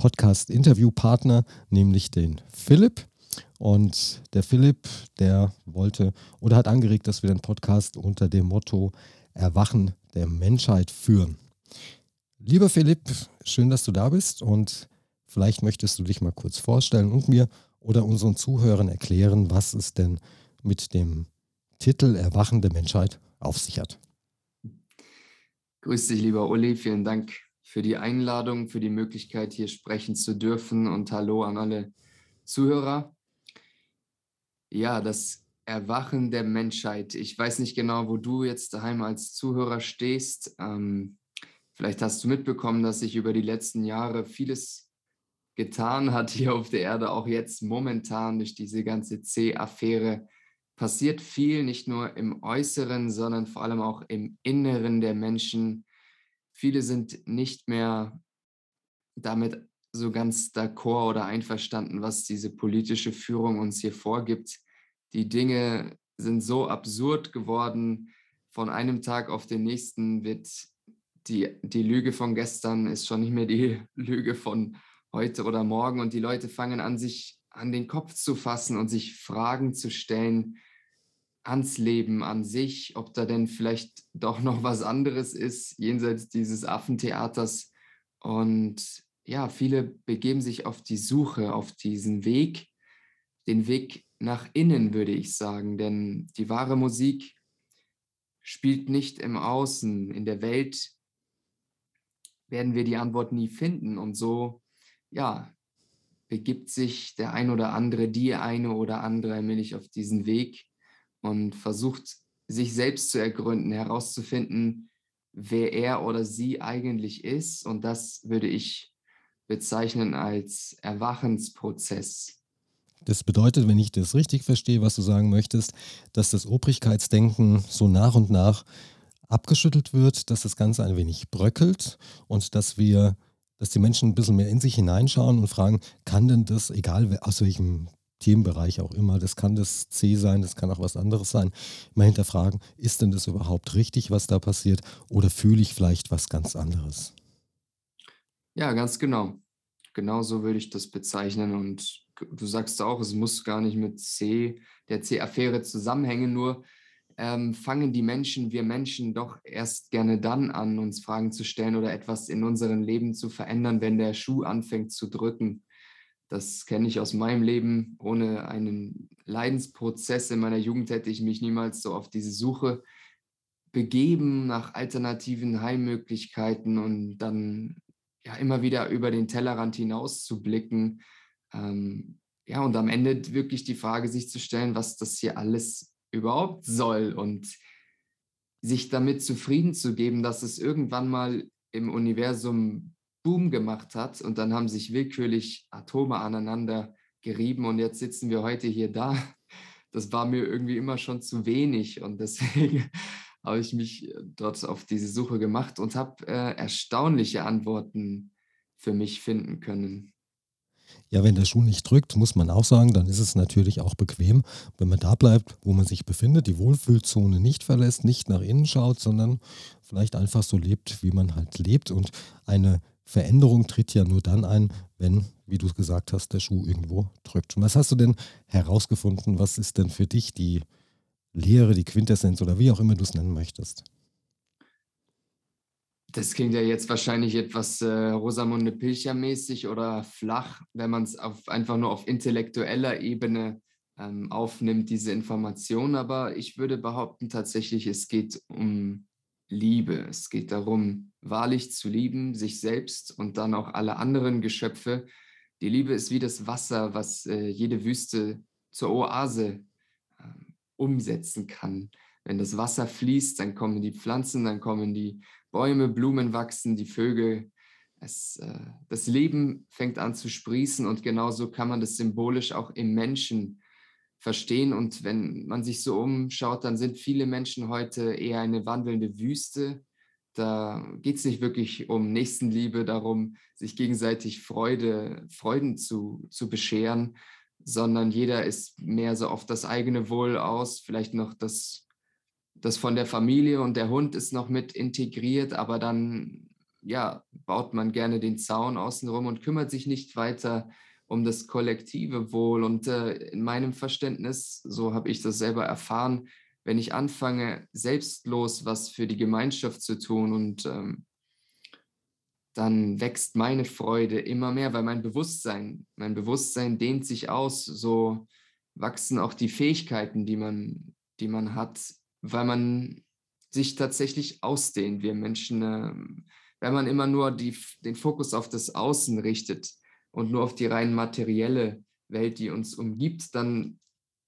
Podcast-Interviewpartner, nämlich den Philipp. Und der Philipp, der wollte oder hat angeregt, dass wir den Podcast unter dem Motto Erwachen der Menschheit führen. Lieber Philipp, schön, dass du da bist und vielleicht möchtest du dich mal kurz vorstellen und mir oder unseren Zuhörern erklären, was es denn mit dem Titel Erwachen der Menschheit auf sich hat. Grüß dich, lieber Uli. Vielen Dank für die Einladung, für die Möglichkeit, hier sprechen zu dürfen und hallo an alle Zuhörer. Ja, das Erwachen der Menschheit. Ich weiß nicht genau, wo du jetzt daheim als Zuhörer stehst. Ähm, vielleicht hast du mitbekommen, dass sich über die letzten Jahre vieles getan hat hier auf der Erde, auch jetzt momentan durch diese ganze C-Affäre. Passiert viel, nicht nur im Äußeren, sondern vor allem auch im Inneren der Menschen viele sind nicht mehr damit so ganz d'accord oder einverstanden, was diese politische Führung uns hier vorgibt. Die Dinge sind so absurd geworden. Von einem Tag auf den nächsten wird die, die Lüge von gestern ist schon nicht mehr die Lüge von heute oder morgen. Und die Leute fangen an, sich an den Kopf zu fassen und sich Fragen zu stellen, ans Leben an sich, ob da denn vielleicht doch noch was anderes ist, jenseits dieses Affentheaters. Und ja, viele begeben sich auf die Suche, auf diesen Weg, den Weg nach innen, würde ich sagen. Denn die wahre Musik spielt nicht im Außen. In der Welt werden wir die Antwort nie finden. Und so, ja, begibt sich der ein oder andere, die eine oder andere allmählich auf diesen Weg und versucht, sich selbst zu ergründen, herauszufinden, wer er oder sie eigentlich ist. Und das würde ich bezeichnen als Erwachensprozess. Das bedeutet, wenn ich das richtig verstehe, was du sagen möchtest, dass das Obrigkeitsdenken so nach und nach abgeschüttelt wird, dass das Ganze ein wenig bröckelt und dass wir, dass die Menschen ein bisschen mehr in sich hineinschauen und fragen, kann denn das, egal aus welchem Themenbereich auch immer. Das kann das C sein, das kann auch was anderes sein. Mal hinterfragen, ist denn das überhaupt richtig, was da passiert? Oder fühle ich vielleicht was ganz anderes? Ja, ganz genau. Genau so würde ich das bezeichnen. Und du sagst auch, es muss gar nicht mit C, der C-Affäre zusammenhängen, nur ähm, fangen die Menschen, wir Menschen doch erst gerne dann an, uns Fragen zu stellen oder etwas in unserem Leben zu verändern, wenn der Schuh anfängt zu drücken. Das kenne ich aus meinem Leben. Ohne einen Leidensprozess in meiner Jugend hätte ich mich niemals so auf diese Suche begeben nach alternativen Heimmöglichkeiten und dann ja immer wieder über den Tellerrand hinaus zu blicken. Ähm, ja, und am Ende wirklich die Frage sich zu stellen, was das hier alles überhaupt soll und sich damit zufrieden zu geben, dass es irgendwann mal im Universum Boom gemacht hat und dann haben sich willkürlich Atome aneinander gerieben und jetzt sitzen wir heute hier da. Das war mir irgendwie immer schon zu wenig und deswegen habe ich mich dort auf diese Suche gemacht und habe äh, erstaunliche Antworten für mich finden können. Ja, wenn der Schuh nicht drückt, muss man auch sagen, dann ist es natürlich auch bequem, wenn man da bleibt, wo man sich befindet, die Wohlfühlzone nicht verlässt, nicht nach innen schaut, sondern vielleicht einfach so lebt, wie man halt lebt und eine Veränderung tritt ja nur dann ein, wenn, wie du gesagt hast, der Schuh irgendwo drückt. Und was hast du denn herausgefunden? Was ist denn für dich die Lehre, die Quintessenz oder wie auch immer du es nennen möchtest? Das klingt ja jetzt wahrscheinlich etwas äh, Rosamunde Pilcher-mäßig oder flach, wenn man es einfach nur auf intellektueller Ebene ähm, aufnimmt, diese Information. Aber ich würde behaupten, tatsächlich, es geht um Liebe. Es geht darum, wahrlich zu lieben, sich selbst und dann auch alle anderen Geschöpfe. Die Liebe ist wie das Wasser, was äh, jede Wüste zur Oase äh, umsetzen kann. Wenn das Wasser fließt, dann kommen die Pflanzen, dann kommen die Bäume, Blumen wachsen, die Vögel es, äh, das Leben fängt an zu sprießen und genauso kann man das symbolisch auch im Menschen verstehen. Und wenn man sich so umschaut, dann sind viele Menschen heute eher eine wandelnde Wüste. Da geht es nicht wirklich um Nächstenliebe, darum, sich gegenseitig Freude, Freuden zu, zu bescheren, sondern jeder ist mehr so auf das eigene Wohl aus, vielleicht noch das, das von der Familie und der Hund ist noch mit integriert, aber dann ja, baut man gerne den Zaun außenrum und kümmert sich nicht weiter um das kollektive Wohl. Und äh, in meinem Verständnis, so habe ich das selber erfahren, wenn ich anfange, selbstlos was für die Gemeinschaft zu tun und ähm, dann wächst meine Freude immer mehr, weil mein Bewusstsein, mein Bewusstsein dehnt sich aus, so wachsen auch die Fähigkeiten, die man, die man hat, weil man sich tatsächlich ausdehnt. Wir Menschen äh, wenn man immer nur die, den Fokus auf das Außen richtet und nur auf die rein materielle Welt, die uns umgibt, dann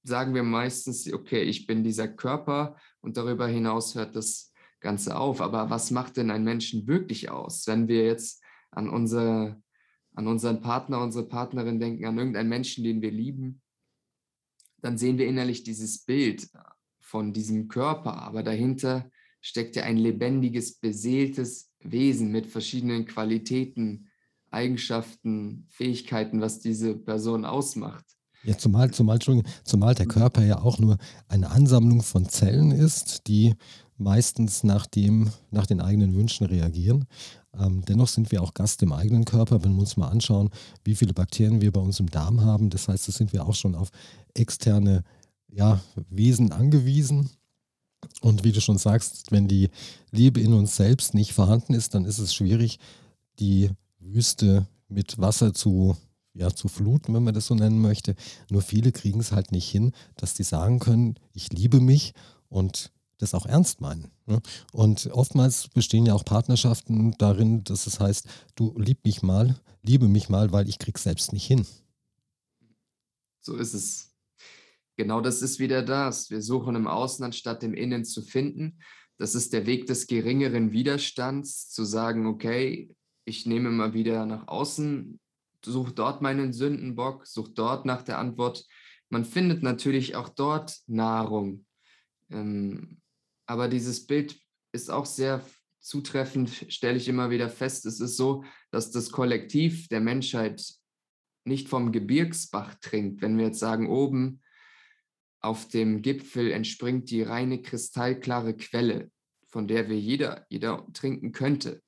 sagen wir meistens, okay, ich bin dieser Körper und darüber hinaus hört das Ganze auf. Aber was macht denn ein Menschen wirklich aus, wenn wir jetzt an, unsere, an unseren Partner, unsere Partnerin denken, an irgendeinen Menschen, den wir lieben, dann sehen wir innerlich dieses Bild von diesem Körper, aber dahinter steckt ja ein lebendiges, beseeltes Wesen mit verschiedenen Qualitäten, Eigenschaften, Fähigkeiten, was diese Person ausmacht. Ja, zumal, zumal, zumal der Körper ja auch nur eine Ansammlung von Zellen ist, die meistens nach, dem, nach den eigenen Wünschen reagieren. Ähm, dennoch sind wir auch Gast im eigenen Körper, wenn wir uns mal anschauen, wie viele Bakterien wir bei uns im Darm haben. Das heißt, da sind wir auch schon auf externe ja, Wesen angewiesen. Und wie du schon sagst, wenn die Liebe in uns selbst nicht vorhanden ist, dann ist es schwierig, die Wüste mit Wasser zu, ja, zu fluten, wenn man das so nennen möchte. Nur viele kriegen es halt nicht hin, dass die sagen können, ich liebe mich und das auch ernst meinen. Ne? Und oftmals bestehen ja auch Partnerschaften darin, dass es heißt, du lieb mich mal, liebe mich mal, weil ich krieg's selbst nicht hin. So ist es. Genau das ist wieder das. Wir suchen im Außen, anstatt im Innen zu finden. Das ist der Weg des geringeren Widerstands, zu sagen, okay, ich nehme mal wieder nach außen, suche dort meinen Sündenbock, suche dort nach der Antwort. Man findet natürlich auch dort Nahrung. Ähm, aber dieses Bild ist auch sehr zutreffend, stelle ich immer wieder fest. Es ist so, dass das Kollektiv der Menschheit nicht vom Gebirgsbach trinkt. Wenn wir jetzt sagen, oben auf dem Gipfel entspringt die reine kristallklare Quelle, von der wir jeder, jeder trinken könnte.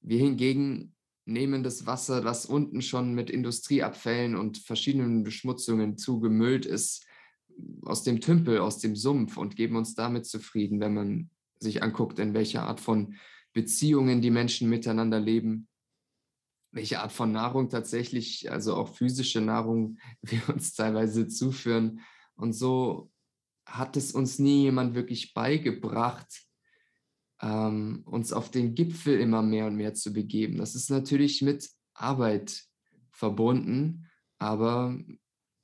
Wir hingegen nehmen das Wasser, das unten schon mit Industrieabfällen und verschiedenen Beschmutzungen zugemüllt ist, aus dem Tümpel, aus dem Sumpf und geben uns damit zufrieden, wenn man sich anguckt, in welcher Art von Beziehungen die Menschen miteinander leben, welche Art von Nahrung tatsächlich, also auch physische Nahrung, wir uns teilweise zuführen, und so hat es uns nie jemand wirklich beigebracht, ähm, uns auf den Gipfel immer mehr und mehr zu begeben. Das ist natürlich mit Arbeit verbunden, aber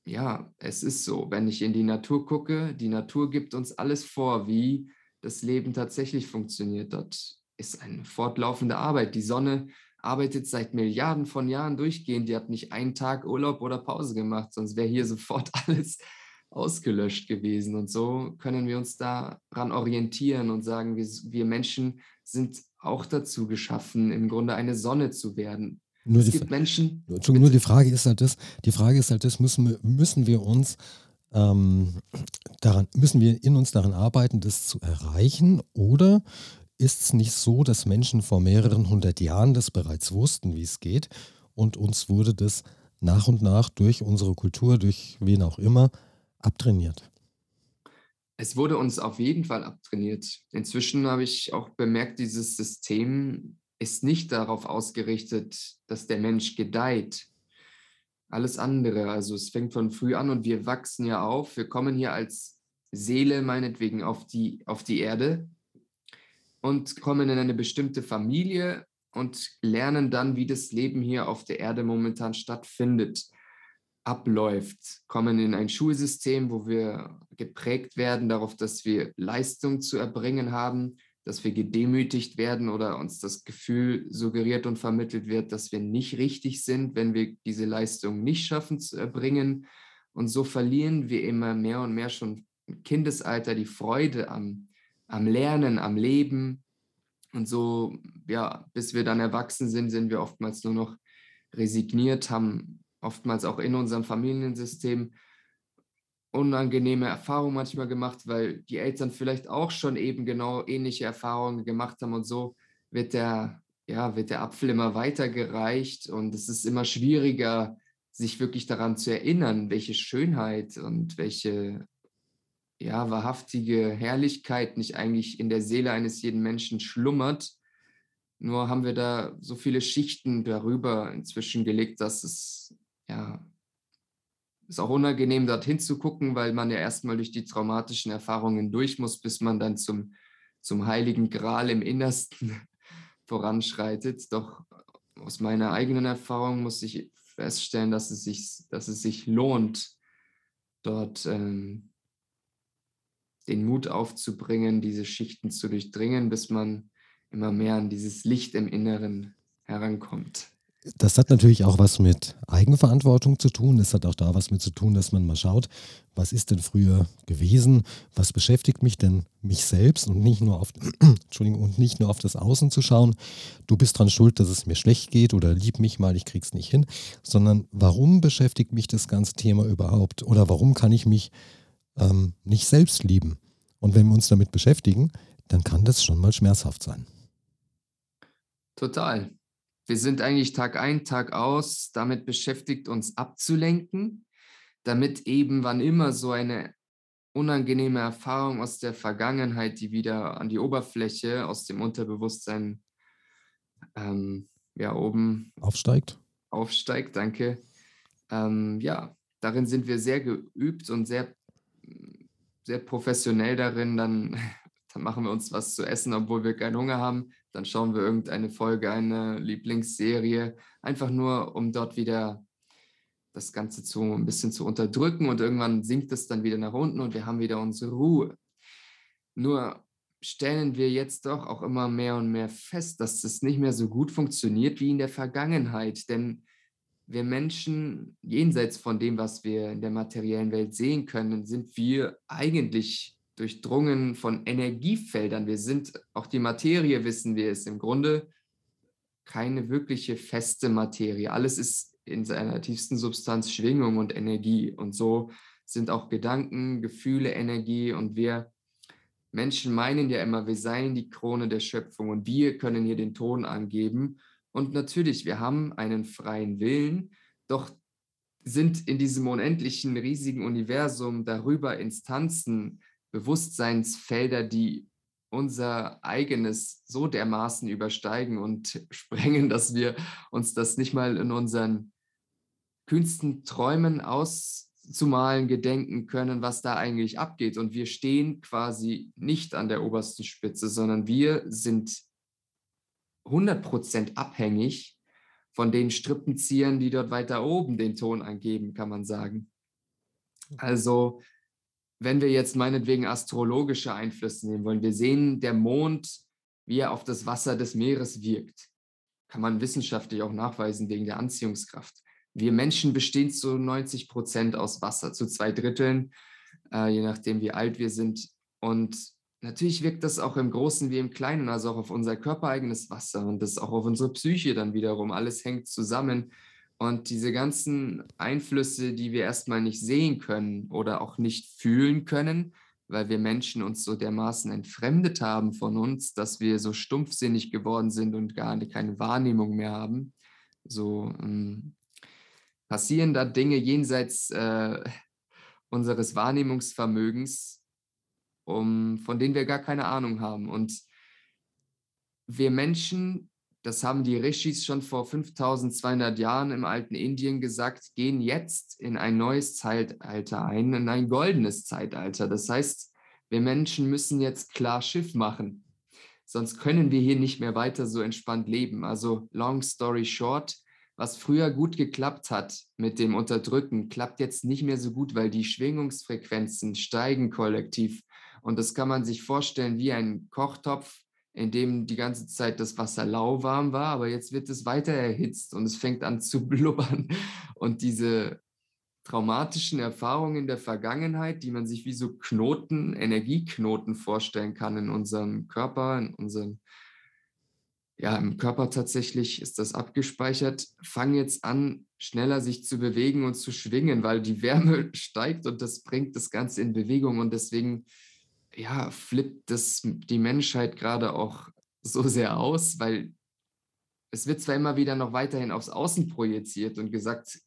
ja, es ist so. Wenn ich in die Natur gucke, die Natur gibt uns alles vor, wie das Leben tatsächlich funktioniert. Dort ist eine fortlaufende Arbeit. Die Sonne arbeitet seit Milliarden von Jahren durchgehend. Die hat nicht einen Tag Urlaub oder Pause gemacht, sonst wäre hier sofort alles ausgelöscht gewesen. Und so können wir uns daran orientieren und sagen, wir, wir Menschen sind auch dazu geschaffen, im Grunde eine Sonne zu werden. Nur es die, gibt Menschen. Nur die Frage ist halt das, die Frage ist halt das, müssen wir, müssen wir uns ähm, daran, müssen wir in uns daran arbeiten, das zu erreichen? Oder ist es nicht so, dass Menschen vor mehreren hundert Jahren das bereits wussten, wie es geht, und uns wurde das nach und nach durch unsere Kultur, durch wen auch immer, abtrainiert? Es wurde uns auf jeden Fall abtrainiert. Inzwischen habe ich auch bemerkt, dieses System ist nicht darauf ausgerichtet, dass der Mensch gedeiht. Alles andere, also es fängt von früh an und wir wachsen ja auf. Wir kommen hier als Seele meinetwegen auf die, auf die Erde und kommen in eine bestimmte Familie und lernen dann, wie das Leben hier auf der Erde momentan stattfindet abläuft, kommen in ein Schulsystem, wo wir geprägt werden darauf, dass wir Leistung zu erbringen haben, dass wir gedemütigt werden oder uns das Gefühl suggeriert und vermittelt wird, dass wir nicht richtig sind, wenn wir diese Leistung nicht schaffen zu erbringen. Und so verlieren wir immer mehr und mehr schon im Kindesalter die Freude am, am Lernen, am Leben. Und so, ja, bis wir dann erwachsen sind, sind wir oftmals nur noch resigniert, haben oftmals auch in unserem Familiensystem unangenehme Erfahrungen manchmal gemacht, weil die Eltern vielleicht auch schon eben genau ähnliche Erfahrungen gemacht haben und so wird der, ja, wird der Apfel immer weitergereicht und es ist immer schwieriger, sich wirklich daran zu erinnern, welche Schönheit und welche ja, wahrhaftige Herrlichkeit nicht eigentlich in der Seele eines jeden Menschen schlummert. Nur haben wir da so viele Schichten darüber inzwischen gelegt, dass es ja ist auch unangenehm, dorthin zu gucken, weil man ja erstmal durch die traumatischen Erfahrungen durch muss, bis man dann zum, zum heiligen Gral im Innersten voranschreitet. Doch aus meiner eigenen Erfahrung muss ich feststellen, dass es sich, dass es sich lohnt, dort ähm, den Mut aufzubringen, diese Schichten zu durchdringen, bis man immer mehr an dieses Licht im Inneren herankommt. Das hat natürlich auch was mit Eigenverantwortung zu tun. Das hat auch da was mit zu tun, dass man mal schaut, was ist denn früher gewesen? Was beschäftigt mich denn mich selbst und nicht nur auf, Entschuldigung, und nicht nur auf das Außen zu schauen. Du bist dran schuld, dass es mir schlecht geht oder lieb mich mal, ich krieg's nicht hin, sondern warum beschäftigt mich das ganze Thema überhaupt? Oder warum kann ich mich ähm, nicht selbst lieben? Und wenn wir uns damit beschäftigen, dann kann das schon mal schmerzhaft sein. Total wir sind eigentlich Tag ein, Tag aus damit beschäftigt, uns abzulenken, damit eben, wann immer so eine unangenehme Erfahrung aus der Vergangenheit, die wieder an die Oberfläche aus dem Unterbewusstsein ähm, ja oben aufsteigt. Aufsteigt, danke. Ähm, ja, darin sind wir sehr geübt und sehr, sehr professionell darin, dann, dann machen wir uns was zu essen, obwohl wir keinen Hunger haben. Dann schauen wir irgendeine Folge, eine Lieblingsserie, einfach nur, um dort wieder das Ganze zu ein bisschen zu unterdrücken. Und irgendwann sinkt es dann wieder nach unten und wir haben wieder unsere Ruhe. Nur stellen wir jetzt doch auch immer mehr und mehr fest, dass das nicht mehr so gut funktioniert wie in der Vergangenheit, denn wir Menschen, jenseits von dem, was wir in der materiellen Welt sehen können, sind wir eigentlich durchdrungen von Energiefeldern. Wir sind, auch die Materie wissen wir, ist im Grunde keine wirkliche feste Materie. Alles ist in seiner tiefsten Substanz Schwingung und Energie. Und so sind auch Gedanken, Gefühle, Energie. Und wir Menschen meinen ja immer, wir seien die Krone der Schöpfung und wir können hier den Ton angeben. Und natürlich, wir haben einen freien Willen, doch sind in diesem unendlichen, riesigen Universum darüber Instanzen, Bewusstseinsfelder, die unser eigenes so dermaßen übersteigen und sprengen, dass wir uns das nicht mal in unseren kühnsten Träumen auszumalen gedenken können, was da eigentlich abgeht. Und wir stehen quasi nicht an der obersten Spitze, sondern wir sind 100% abhängig von den Strippenziehern, die dort weiter oben den Ton angeben, kann man sagen. Also wenn wir jetzt meinetwegen astrologische Einflüsse nehmen wollen, wir sehen der Mond, wie er auf das Wasser des Meeres wirkt. Kann man wissenschaftlich auch nachweisen wegen der Anziehungskraft. Wir Menschen bestehen zu 90 Prozent aus Wasser, zu zwei Dritteln, äh, je nachdem, wie alt wir sind. Und natürlich wirkt das auch im Großen wie im Kleinen, also auch auf unser körpereigenes Wasser und das auch auf unsere Psyche dann wiederum. Alles hängt zusammen. Und diese ganzen Einflüsse, die wir erstmal nicht sehen können oder auch nicht fühlen können, weil wir Menschen uns so dermaßen entfremdet haben von uns, dass wir so stumpfsinnig geworden sind und gar keine Wahrnehmung mehr haben. So ähm, passieren da Dinge jenseits äh, unseres Wahrnehmungsvermögens, um, von denen wir gar keine Ahnung haben. Und wir Menschen das haben die Rishis schon vor 5200 Jahren im alten Indien gesagt, gehen jetzt in ein neues Zeitalter ein, in ein goldenes Zeitalter. Das heißt, wir Menschen müssen jetzt klar Schiff machen, sonst können wir hier nicht mehr weiter so entspannt leben. Also long story short, was früher gut geklappt hat mit dem Unterdrücken, klappt jetzt nicht mehr so gut, weil die Schwingungsfrequenzen steigen kollektiv. Und das kann man sich vorstellen wie ein Kochtopf, in dem die ganze Zeit das Wasser lauwarm war, aber jetzt wird es weiter erhitzt und es fängt an zu blubbern. Und diese traumatischen Erfahrungen der Vergangenheit, die man sich wie so Knoten, Energieknoten vorstellen kann in unserem Körper, in unserem, ja, im Körper tatsächlich ist das abgespeichert, fangen jetzt an, schneller sich zu bewegen und zu schwingen, weil die Wärme steigt und das bringt das Ganze in Bewegung und deswegen, ja, flippt das die Menschheit gerade auch so sehr aus, weil es wird zwar immer wieder noch weiterhin aufs Außen projiziert und gesagt,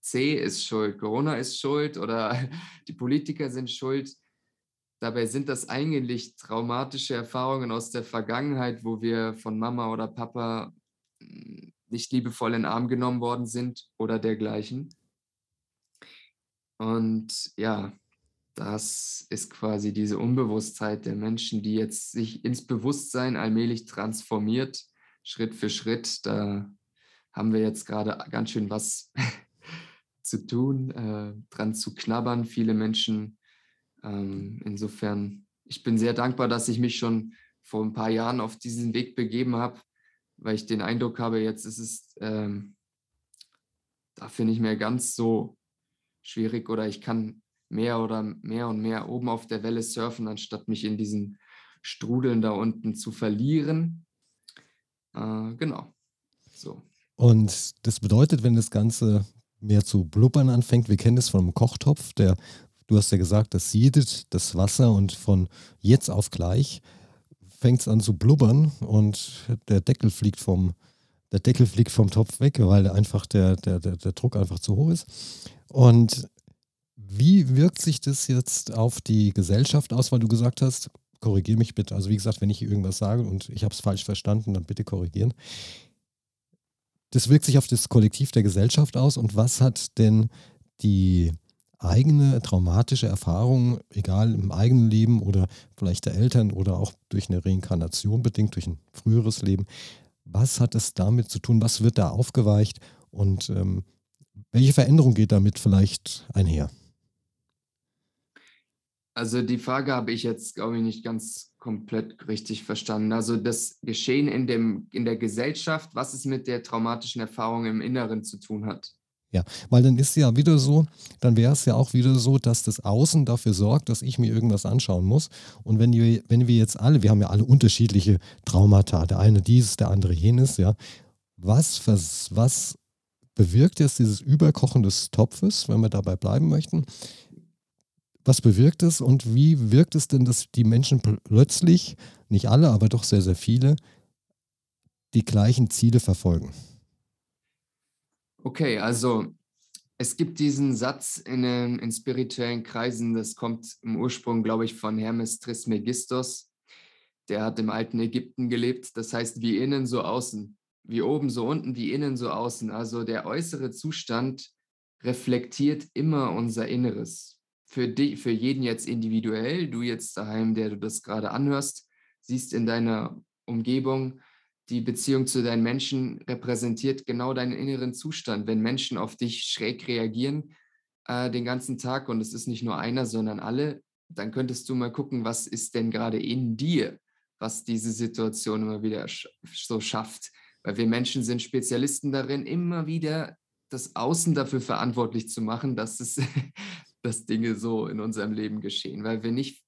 C ist schuld, Corona ist schuld oder die Politiker sind schuld. Dabei sind das eigentlich traumatische Erfahrungen aus der Vergangenheit, wo wir von Mama oder Papa hm, nicht liebevoll in den Arm genommen worden sind oder dergleichen. Und ja, das ist quasi diese Unbewusstheit der Menschen, die jetzt sich ins Bewusstsein allmählich transformiert, Schritt für Schritt. Da haben wir jetzt gerade ganz schön was zu tun, äh, dran zu knabbern, viele Menschen. Ähm, insofern, ich bin sehr dankbar, dass ich mich schon vor ein paar Jahren auf diesen Weg begeben habe, weil ich den Eindruck habe, jetzt ist es ähm, dafür nicht mehr ganz so schwierig oder ich kann mehr oder mehr und mehr oben auf der Welle surfen, anstatt mich in diesen Strudeln da unten zu verlieren. Äh, genau. So. Und das bedeutet, wenn das Ganze mehr zu blubbern anfängt. Wir kennen das vom Kochtopf, der, du hast ja gesagt, das siedet das Wasser und von jetzt auf gleich fängt es an zu blubbern und der Deckel fliegt vom, der Deckel fliegt vom Topf weg, weil einfach der, der, der, der Druck einfach zu hoch ist. Und wie wirkt sich das jetzt auf die Gesellschaft aus, weil du gesagt hast, korrigiere mich bitte. Also wie gesagt, wenn ich irgendwas sage und ich habe es falsch verstanden, dann bitte korrigieren das wirkt sich auf das Kollektiv der Gesellschaft aus und was hat denn die eigene traumatische Erfahrung, egal im eigenen Leben oder vielleicht der Eltern oder auch durch eine Reinkarnation bedingt, durch ein früheres Leben, was hat es damit zu tun? Was wird da aufgeweicht und ähm, welche Veränderung geht damit vielleicht einher? Also die Frage habe ich jetzt, glaube ich, nicht ganz komplett richtig verstanden. Also das Geschehen in, dem, in der Gesellschaft, was es mit der traumatischen Erfahrung im Inneren zu tun hat. Ja, weil dann ist ja wieder so, dann wäre es ja auch wieder so, dass das Außen dafür sorgt, dass ich mir irgendwas anschauen muss. Und wenn wir, wenn wir jetzt alle, wir haben ja alle unterschiedliche Traumata, der eine dieses, der andere jenes, ja. Was, was, was bewirkt jetzt dieses Überkochen des Topfes, wenn wir dabei bleiben möchten? Was bewirkt es und wie wirkt es denn, dass die Menschen plötzlich, nicht alle, aber doch sehr, sehr viele, die gleichen Ziele verfolgen? Okay, also es gibt diesen Satz in, in spirituellen Kreisen, das kommt im Ursprung, glaube ich, von Hermes Trismegistos. Der hat im alten Ägypten gelebt. Das heißt, wie innen, so außen. Wie oben, so unten, wie innen, so außen. Also der äußere Zustand reflektiert immer unser Inneres für, die, für jeden jetzt individuell, du jetzt daheim, der du das gerade anhörst, siehst in deiner Umgebung, die Beziehung zu deinen Menschen repräsentiert genau deinen inneren Zustand. Wenn Menschen auf dich schräg reagieren äh, den ganzen Tag und es ist nicht nur einer, sondern alle, dann könntest du mal gucken, was ist denn gerade in dir, was diese Situation immer wieder sch so schafft. Weil wir Menschen sind Spezialisten darin, immer wieder das Außen dafür verantwortlich zu machen, dass es, dass Dinge so in unserem Leben geschehen, weil wir nicht,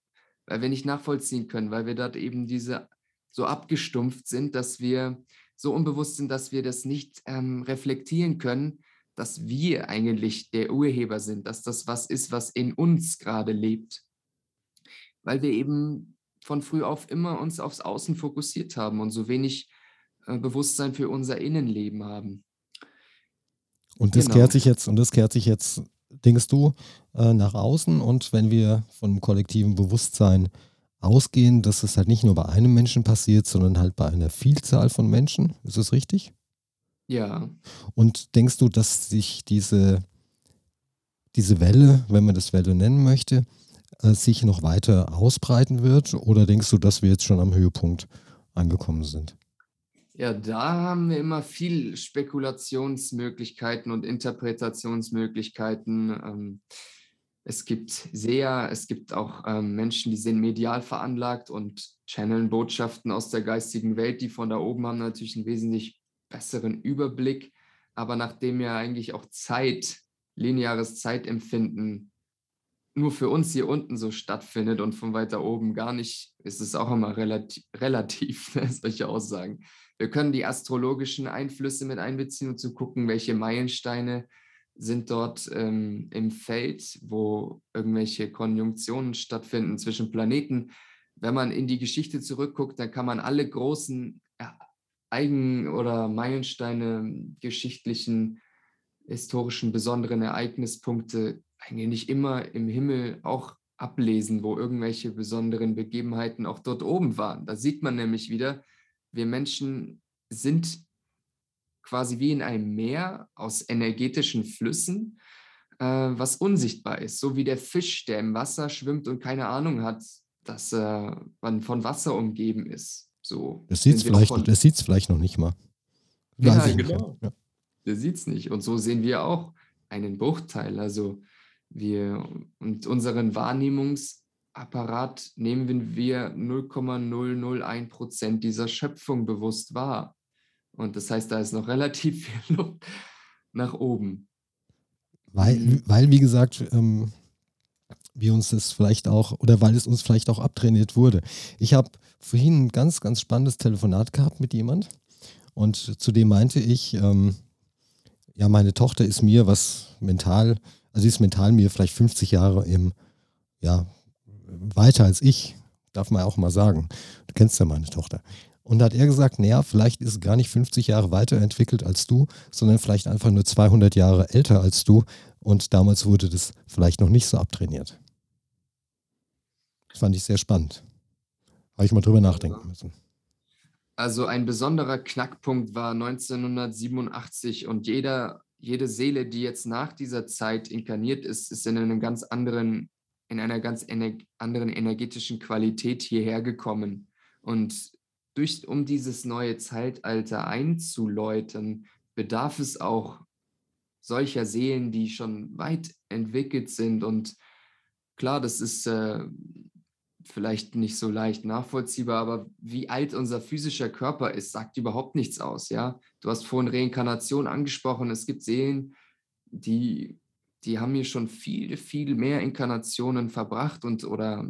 weil wir nicht nachvollziehen können, weil wir dort eben diese so abgestumpft sind, dass wir so unbewusst sind, dass wir das nicht ähm, reflektieren können, dass wir eigentlich der Urheber sind, dass das was ist, was in uns gerade lebt. Weil wir eben von früh auf immer uns aufs Außen fokussiert haben und so wenig äh, Bewusstsein für unser Innenleben haben. Und das genau. kehrt sich jetzt, und das kehrt sich jetzt denkst du, äh, nach außen. Und wenn wir von kollektivem Bewusstsein ausgehen, dass es halt nicht nur bei einem Menschen passiert, sondern halt bei einer Vielzahl von Menschen. Ist das richtig? Ja. Und denkst du, dass sich diese, diese Welle, wenn man das Welle nennen möchte, äh, sich noch weiter ausbreiten wird? Oder denkst du, dass wir jetzt schon am Höhepunkt angekommen sind? Ja, da haben wir immer viel Spekulationsmöglichkeiten und Interpretationsmöglichkeiten. Ähm, Es gibt Seher, es gibt auch ähm, Menschen, die sind medial veranlagt und channeln Botschaften aus der geistigen Welt, die von da oben haben natürlich einen wesentlich besseren Überblick. Aber nachdem ja eigentlich auch Zeit, lineares Zeitempfinden nur für uns hier unten so stattfindet und von weiter oben gar nicht, ist es auch immer relativ, relativ ne, solche Aussagen. Wir können die astrologischen Einflüsse mit einbeziehen und zu gucken, welche Meilensteine sind dort ähm, im Feld, wo irgendwelche Konjunktionen stattfinden zwischen Planeten. Wenn man in die Geschichte zurückguckt, dann kann man alle großen Eigen- oder Meilensteine, geschichtlichen, historischen, besonderen Ereignispunkte eigentlich immer im Himmel auch ablesen, wo irgendwelche besonderen Begebenheiten auch dort oben waren. Da sieht man nämlich wieder, wir Menschen sind quasi wie in einem Meer aus energetischen Flüssen, äh, was unsichtbar ist. So wie der Fisch, der im Wasser schwimmt und keine Ahnung hat, dass äh, man von Wasser umgeben ist. So das sieht es vielleicht, von... vielleicht noch nicht mal. Ja, genau. Ja. Der sieht es nicht. Und so sehen wir auch einen Bruchteil. Also wir und unseren Wahrnehmungsapparat nehmen wir 0,001 Prozent dieser Schöpfung bewusst wahr. Und das heißt, da ist noch relativ viel Luft nach oben. Weil, mhm. weil wie gesagt, ähm, wir uns das vielleicht auch, oder weil es uns vielleicht auch abtrainiert wurde. Ich habe vorhin ein ganz, ganz spannendes Telefonat gehabt mit jemand und zu dem meinte ich, ähm, ja, meine Tochter ist mir, was mental, also sie ist mental mir vielleicht 50 Jahre im, ja, weiter als ich, darf man auch mal sagen. Du kennst ja meine Tochter. Und da hat er gesagt, naja, vielleicht ist es gar nicht 50 Jahre weiterentwickelt als du, sondern vielleicht einfach nur 200 Jahre älter als du. Und damals wurde das vielleicht noch nicht so abtrainiert. Das fand ich sehr spannend. Habe ich mal drüber nachdenken müssen. Also ein besonderer Knackpunkt war 1987 und jeder, jede Seele, die jetzt nach dieser Zeit inkarniert ist, ist in einem ganz anderen, in einer ganz ener anderen energetischen Qualität hierher gekommen. Und durch, um dieses neue Zeitalter einzuläuten, bedarf es auch solcher Seelen, die schon weit entwickelt sind. Und klar, das ist äh, vielleicht nicht so leicht nachvollziehbar, aber wie alt unser physischer Körper ist, sagt überhaupt nichts aus. Ja, du hast vorhin Reinkarnation angesprochen. Es gibt Seelen, die, die haben hier schon viel, viel mehr Inkarnationen verbracht und oder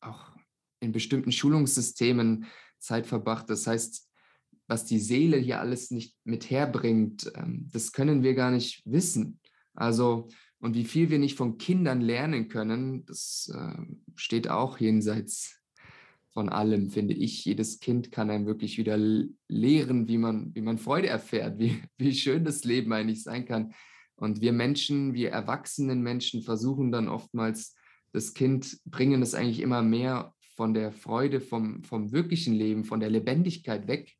auch in bestimmten Schulungssystemen Zeit verbracht. Das heißt, was die Seele hier alles nicht mit herbringt, ähm, das können wir gar nicht wissen. Also, und wie viel wir nicht von Kindern lernen können, das ähm, steht auch jenseits von allem, finde ich. Jedes Kind kann einem wirklich wieder lehren, wie man, wie man Freude erfährt, wie, wie schön das Leben eigentlich sein kann. Und wir Menschen, wir erwachsenen Menschen versuchen dann oftmals, das Kind bringen es eigentlich immer mehr von der Freude vom, vom wirklichen Leben, von der Lebendigkeit weg,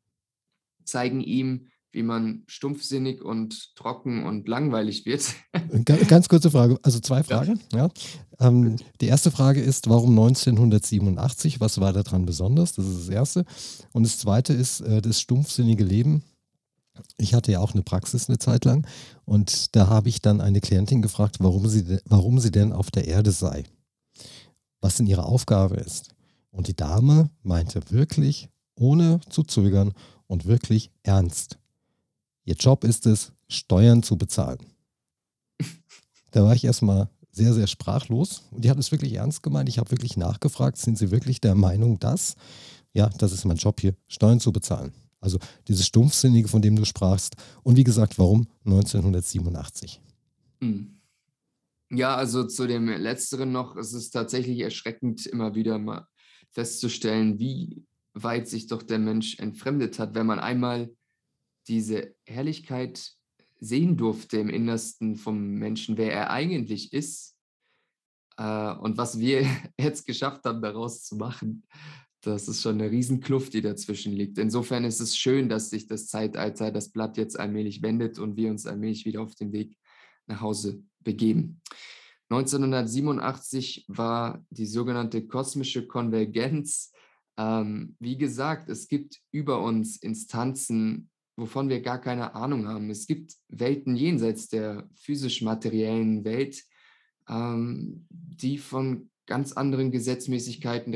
zeigen ihm, wie man stumpfsinnig und trocken und langweilig wird. Ganz kurze Frage, also zwei Fragen. Ja. ja. Ähm, die erste Frage ist, warum 1987? Was war daran besonders? Das ist das Erste. Und das Zweite ist äh, das stumpfsinnige Leben. Ich hatte ja auch eine Praxis eine Zeit lang und da habe ich dann eine Klientin gefragt, warum sie, warum sie denn auf der Erde sei, was denn ihre Aufgabe ist. Und die Dame meinte wirklich, ohne zu zögern und wirklich ernst. Ihr Job ist es, Steuern zu bezahlen. Da war ich erstmal sehr, sehr sprachlos. Und die hat es wirklich ernst gemeint. Ich habe wirklich nachgefragt, sind Sie wirklich der Meinung, dass, ja, das ist mein Job hier, Steuern zu bezahlen. Also dieses Stumpfsinnige, von dem du sprachst. Und wie gesagt, warum 1987? Hm. Ja, also zu dem Letzteren noch, es ist tatsächlich erschreckend, immer wieder mal festzustellen, wie weit sich doch der Mensch entfremdet hat, wenn man einmal diese Herrlichkeit sehen durfte im Innersten vom Menschen, wer er eigentlich ist äh, und was wir jetzt geschafft haben, daraus zu machen. Das ist schon eine Riesenkluft, die dazwischen liegt. Insofern ist es schön, dass sich das Zeitalter, das Blatt jetzt allmählich wendet und wir uns allmählich wieder auf den Weg nach Hause begeben. 1987 war die sogenannte kosmische Konvergenz. Ähm, wie gesagt, es gibt über uns Instanzen, wovon wir gar keine Ahnung haben. Es gibt Welten jenseits der physisch-materiellen Welt, äh, ähm, die von ganz anderen Gesetzmäßigkeiten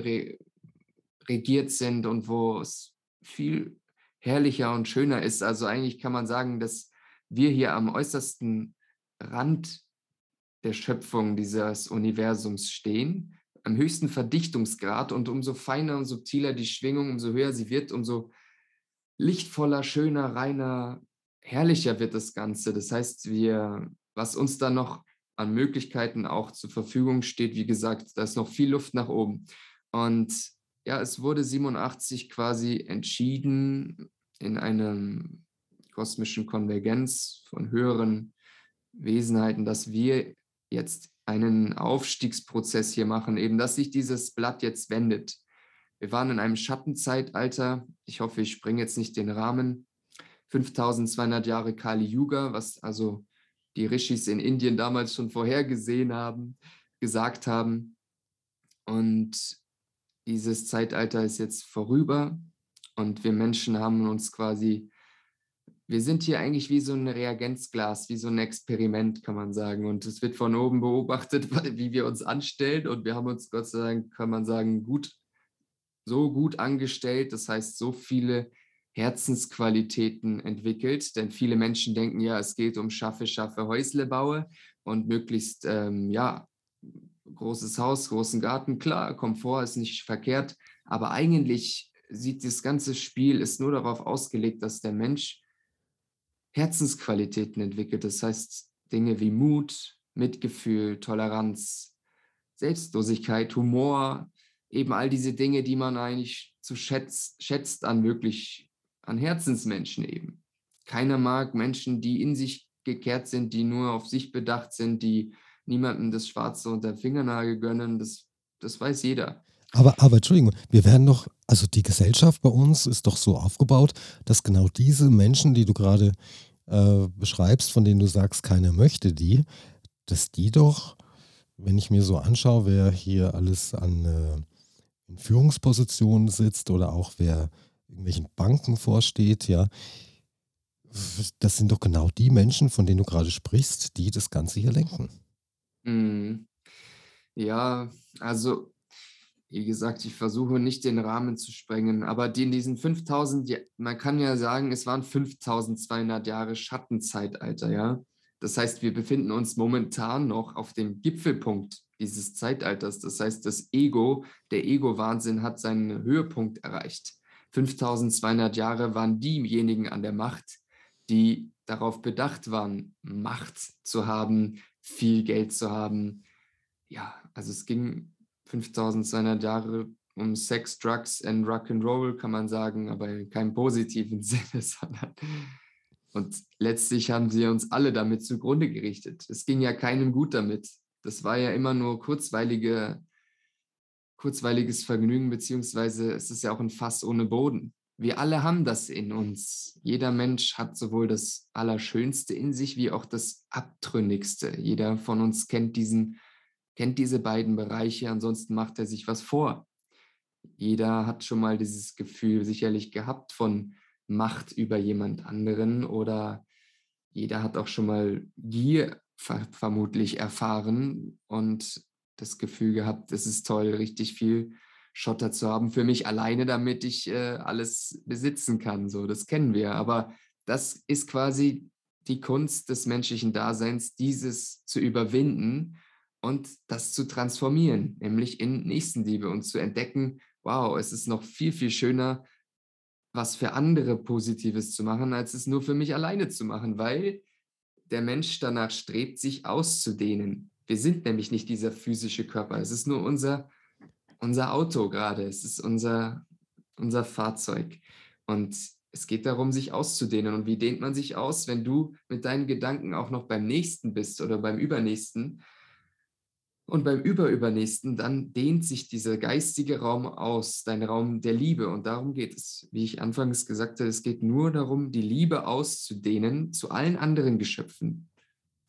regiert sind und wo es viel herrlicher und schöner ist. Also eigentlich kann man sagen, dass wir hier am äußersten Rand der Schöpfung dieses Universums stehen, am höchsten Verdichtungsgrad und umso feiner und subtiler die Schwingung, umso höher sie wird, umso lichtvoller, schöner, reiner, herrlicher wird das Ganze. Das heißt, wir, was uns da noch an Möglichkeiten auch zur Verfügung steht, wie gesagt, da ist noch viel Luft nach oben. Und ja, es wurde 87 quasi entschieden in einem kosmischen Konvergenz von höheren Wesenheiten, dass wir jetzt einen Aufstiegsprozess hier machen, eben dass sich dieses Blatt jetzt wendet. Wir waren in einem Schattenzeitalter. Ich hoffe, ich springe jetzt nicht den Rahmen. 5200 Jahre Kali Yuga, was also die Rishis in Indien damals schon vorhergesehen haben, gesagt haben. Und dieses Zeitalter ist jetzt vorüber und wir Menschen haben uns quasi wir sind hier eigentlich wie so ein Reagenzglas, wie so ein Experiment, kann man sagen. Und es wird von oben beobachtet, wie wir uns anstellen. Und wir haben uns, Gott sei Dank, kann man sagen, gut, so gut angestellt. Das heißt, so viele Herzensqualitäten entwickelt. Denn viele Menschen denken ja, es geht um schaffe, schaffe, Häusle baue und möglichst, ähm, ja, großes Haus, großen Garten. Klar, Komfort ist nicht verkehrt. Aber eigentlich sieht das ganze Spiel ist nur darauf ausgelegt, dass der Mensch Herzensqualitäten entwickelt. Das heißt Dinge wie Mut, Mitgefühl, Toleranz, Selbstlosigkeit, Humor, eben all diese Dinge, die man eigentlich zu schätzt, schätzt an wirklich an Herzensmenschen eben. Keiner mag Menschen, die in sich gekehrt sind, die nur auf sich bedacht sind, die niemandem das Schwarze unter Fingernagel gönnen. Das, das weiß jeder. Aber, aber Entschuldigung, wir werden doch, also die Gesellschaft bei uns ist doch so aufgebaut, dass genau diese Menschen, die du gerade äh, beschreibst, von denen du sagst, keiner möchte die, dass die doch, wenn ich mir so anschaue, wer hier alles an äh, in Führungspositionen sitzt oder auch wer irgendwelchen Banken vorsteht, ja, das sind doch genau die Menschen, von denen du gerade sprichst, die das Ganze hier lenken. Mhm. Ja, also wie gesagt, ich versuche nicht den Rahmen zu sprengen, aber die in diesen 5000, man kann ja sagen, es waren 5200 Jahre Schattenzeitalter, ja. Das heißt, wir befinden uns momentan noch auf dem Gipfelpunkt dieses Zeitalters. Das heißt, das Ego, der Ego-Wahnsinn hat seinen Höhepunkt erreicht. 5200 Jahre waren diejenigen an der Macht, die darauf bedacht waren, Macht zu haben, viel Geld zu haben. Ja, also es ging 5200 Jahre um Sex, Drugs and Rock'n'Roll, kann man sagen, aber in keinem positiven Sinne, sondern und letztlich haben sie uns alle damit zugrunde gerichtet. Es ging ja keinem gut damit. Das war ja immer nur kurzweilige, kurzweiliges Vergnügen, beziehungsweise es ist ja auch ein Fass ohne Boden. Wir alle haben das in uns. Jeder Mensch hat sowohl das Allerschönste in sich wie auch das Abtrünnigste. Jeder von uns kennt diesen kennt diese beiden Bereiche, ansonsten macht er sich was vor. Jeder hat schon mal dieses Gefühl sicherlich gehabt von Macht über jemand anderen oder jeder hat auch schon mal Gier ver vermutlich erfahren und das Gefühl gehabt, es ist toll, richtig viel Schotter zu haben für mich alleine, damit ich äh, alles besitzen kann. So, das kennen wir. Aber das ist quasi die Kunst des menschlichen Daseins, dieses zu überwinden und das zu transformieren, nämlich in Nächstenliebe und zu entdecken, wow, es ist noch viel, viel schöner, was für andere Positives zu machen, als es nur für mich alleine zu machen, weil der Mensch danach strebt, sich auszudehnen. Wir sind nämlich nicht dieser physische Körper, es ist nur unser, unser Auto gerade, es ist unser, unser Fahrzeug. Und es geht darum, sich auszudehnen. Und wie dehnt man sich aus, wenn du mit deinen Gedanken auch noch beim nächsten bist oder beim übernächsten? Und beim Überübernächsten, dann dehnt sich dieser geistige Raum aus, dein Raum der Liebe. Und darum geht es. Wie ich anfangs gesagt habe, es geht nur darum, die Liebe auszudehnen zu allen anderen Geschöpfen.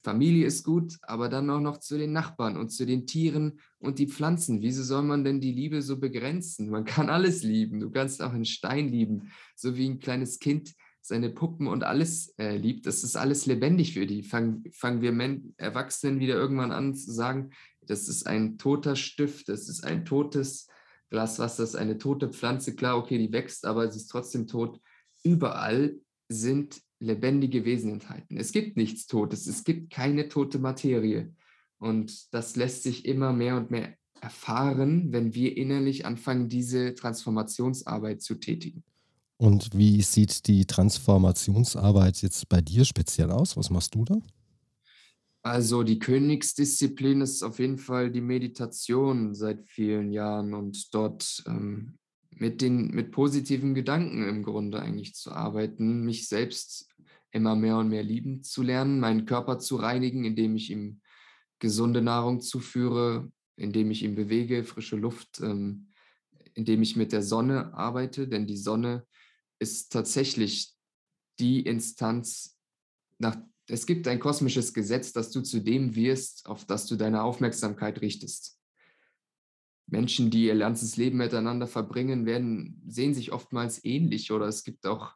Familie ist gut, aber dann auch noch zu den Nachbarn und zu den Tieren und die Pflanzen. Wieso soll man denn die Liebe so begrenzen? Man kann alles lieben. Du kannst auch einen Stein lieben, so wie ein kleines Kind seine Puppen und alles äh, liebt. Das ist alles lebendig für die. Fangen, fangen wir Men Erwachsenen wieder irgendwann an zu sagen, das ist ein toter Stift, das ist ein totes Glas Wasser, das ist eine tote Pflanze. Klar, okay, die wächst, aber sie ist trotzdem tot. Überall sind lebendige Wesen enthalten. Es gibt nichts Totes, es gibt keine tote Materie. Und das lässt sich immer mehr und mehr erfahren, wenn wir innerlich anfangen, diese Transformationsarbeit zu tätigen. Und wie sieht die Transformationsarbeit jetzt bei dir speziell aus? Was machst du da? Also die Königsdisziplin ist auf jeden Fall die Meditation seit vielen Jahren und dort ähm, mit den mit positiven Gedanken im Grunde eigentlich zu arbeiten, mich selbst immer mehr und mehr lieben zu lernen, meinen Körper zu reinigen, indem ich ihm gesunde Nahrung zuführe, indem ich ihn bewege, frische Luft, ähm, indem ich mit der Sonne arbeite, denn die Sonne ist tatsächlich die Instanz, nach, es gibt ein kosmisches Gesetz, dass du zu dem wirst, auf das du deine Aufmerksamkeit richtest. Menschen, die ihr ganzes Leben miteinander verbringen, werden, sehen sich oftmals ähnlich oder es gibt auch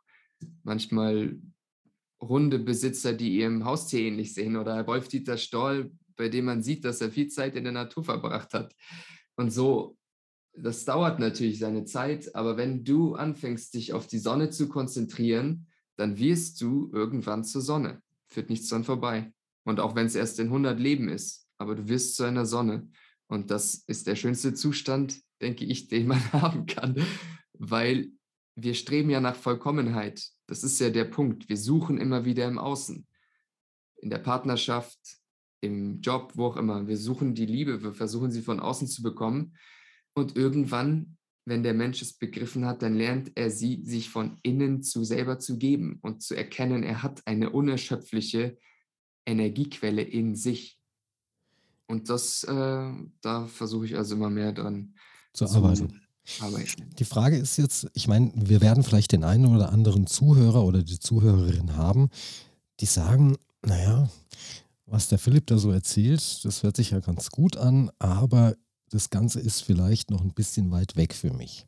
manchmal Hundebesitzer, die ihrem Haustier ähnlich sehen oder Wolf-Dieter Stoll, bei dem man sieht, dass er viel Zeit in der Natur verbracht hat. Und so das dauert natürlich seine Zeit, aber wenn du anfängst, dich auf die Sonne zu konzentrieren, dann wirst du irgendwann zur Sonne. Führt nichts dran vorbei. Und auch wenn es erst in 100 Leben ist, aber du wirst zu einer Sonne. Und das ist der schönste Zustand, denke ich, den man haben kann, weil wir streben ja nach Vollkommenheit. Das ist ja der Punkt. Wir suchen immer wieder im Außen, in der Partnerschaft, im Job, wo auch immer. Wir suchen die Liebe, wir versuchen sie von außen zu bekommen. Und irgendwann, wenn der Mensch es begriffen hat, dann lernt er sie, sich von innen zu selber zu geben und zu erkennen, er hat eine unerschöpfliche Energiequelle in sich. Und das, äh, da versuche ich also immer mehr dran zu, zu arbeiten. arbeiten. Die Frage ist jetzt, ich meine, wir werden vielleicht den einen oder anderen Zuhörer oder die Zuhörerin haben, die sagen, naja, was der Philipp da so erzählt, das hört sich ja ganz gut an, aber das Ganze ist vielleicht noch ein bisschen weit weg für mich.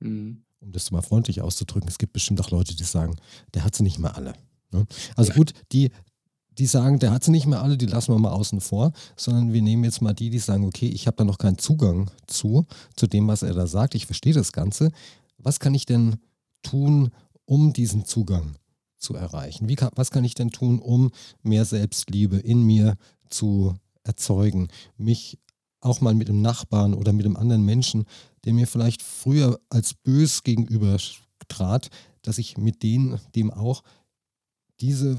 Mhm. Um das mal freundlich auszudrücken, es gibt bestimmt auch Leute, die sagen, der hat sie nicht mehr alle. Ne? Also gut, die, die sagen, der hat sie nicht mehr alle, die lassen wir mal außen vor, sondern wir nehmen jetzt mal die, die sagen, okay, ich habe da noch keinen Zugang zu, zu dem, was er da sagt, ich verstehe das Ganze. Was kann ich denn tun, um diesen Zugang zu erreichen? Wie kann, was kann ich denn tun, um mehr Selbstliebe in mir zu erzeugen, mich auch mal mit einem Nachbarn oder mit einem anderen Menschen, der mir vielleicht früher als bös gegenüber trat, dass ich mit denen, dem auch diese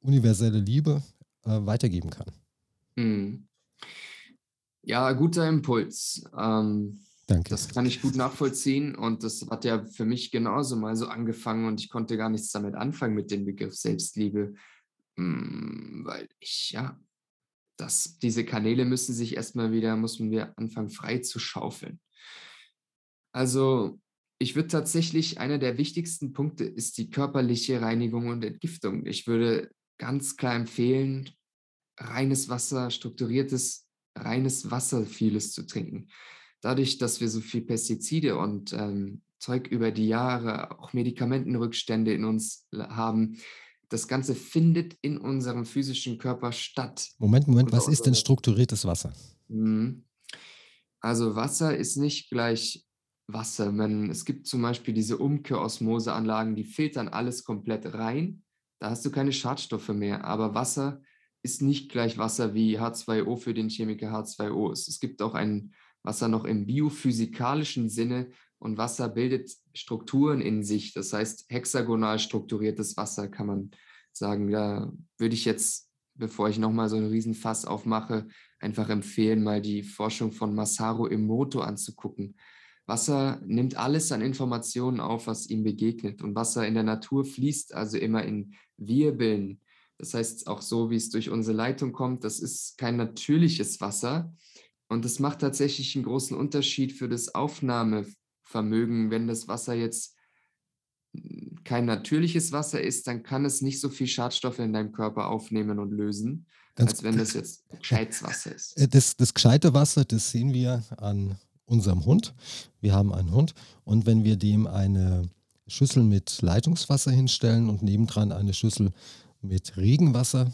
universelle Liebe äh, weitergeben kann. Hm. Ja, guter Impuls. Ähm, Danke. Das kann ich gut nachvollziehen und das hat ja für mich genauso mal so angefangen und ich konnte gar nichts damit anfangen mit dem Begriff Selbstliebe, hm, weil ich ja das, diese Kanäle müssen sich erstmal wieder, müssen wir anfangen frei zu schaufeln. Also ich würde tatsächlich, einer der wichtigsten Punkte ist die körperliche Reinigung und Entgiftung. Ich würde ganz klar empfehlen, reines Wasser, strukturiertes, reines Wasser vieles zu trinken. Dadurch, dass wir so viel Pestizide und ähm, Zeug über die Jahre, auch Medikamentenrückstände in uns haben, das Ganze findet in unserem physischen Körper statt. Moment, Moment, was ist denn strukturiertes Wasser? Mhm. Also Wasser ist nicht gleich Wasser. Man, es gibt zum Beispiel diese Umkehrosmoseanlagen, die filtern alles komplett rein. Da hast du keine Schadstoffe mehr. Aber Wasser ist nicht gleich Wasser wie H2O für den Chemiker H2O ist. Es gibt auch ein Wasser noch im biophysikalischen Sinne und Wasser bildet Strukturen in sich. Das heißt, hexagonal strukturiertes Wasser kann man sagen. Da würde ich jetzt, bevor ich nochmal so einen Riesenfass aufmache, einfach empfehlen, mal die Forschung von Masaru Emoto anzugucken. Wasser nimmt alles an Informationen auf, was ihm begegnet. Und Wasser in der Natur fließt also immer in Wirbeln. Das heißt, auch so, wie es durch unsere Leitung kommt, das ist kein natürliches Wasser. Und das macht tatsächlich einen großen Unterschied für das Aufnahme, Vermögen. Wenn das Wasser jetzt kein natürliches Wasser ist, dann kann es nicht so viel Schadstoffe in deinem Körper aufnehmen und lösen, Ganz als wenn das jetzt gescheites Wasser ist. Äh, das, das gescheite Wasser, das sehen wir an unserem Hund. Wir haben einen Hund und wenn wir dem eine Schüssel mit Leitungswasser hinstellen und nebendran eine Schüssel mit Regenwasser.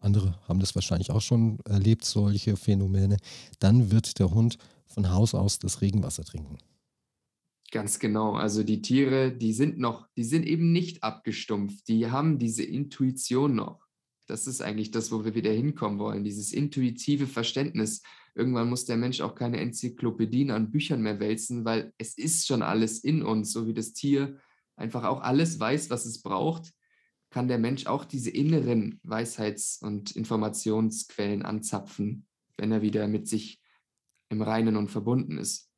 Andere haben das wahrscheinlich auch schon erlebt, solche Phänomene. Dann wird der Hund von Haus aus das Regenwasser trinken. Ganz genau. Also die Tiere, die sind noch, die sind eben nicht abgestumpft. Die haben diese Intuition noch. Das ist eigentlich das, wo wir wieder hinkommen wollen. Dieses intuitive Verständnis. Irgendwann muss der Mensch auch keine Enzyklopädien an Büchern mehr wälzen, weil es ist schon alles in uns, so wie das Tier einfach auch alles weiß, was es braucht, kann der Mensch auch diese inneren Weisheits- und Informationsquellen anzapfen, wenn er wieder mit sich im Reinen und verbunden ist.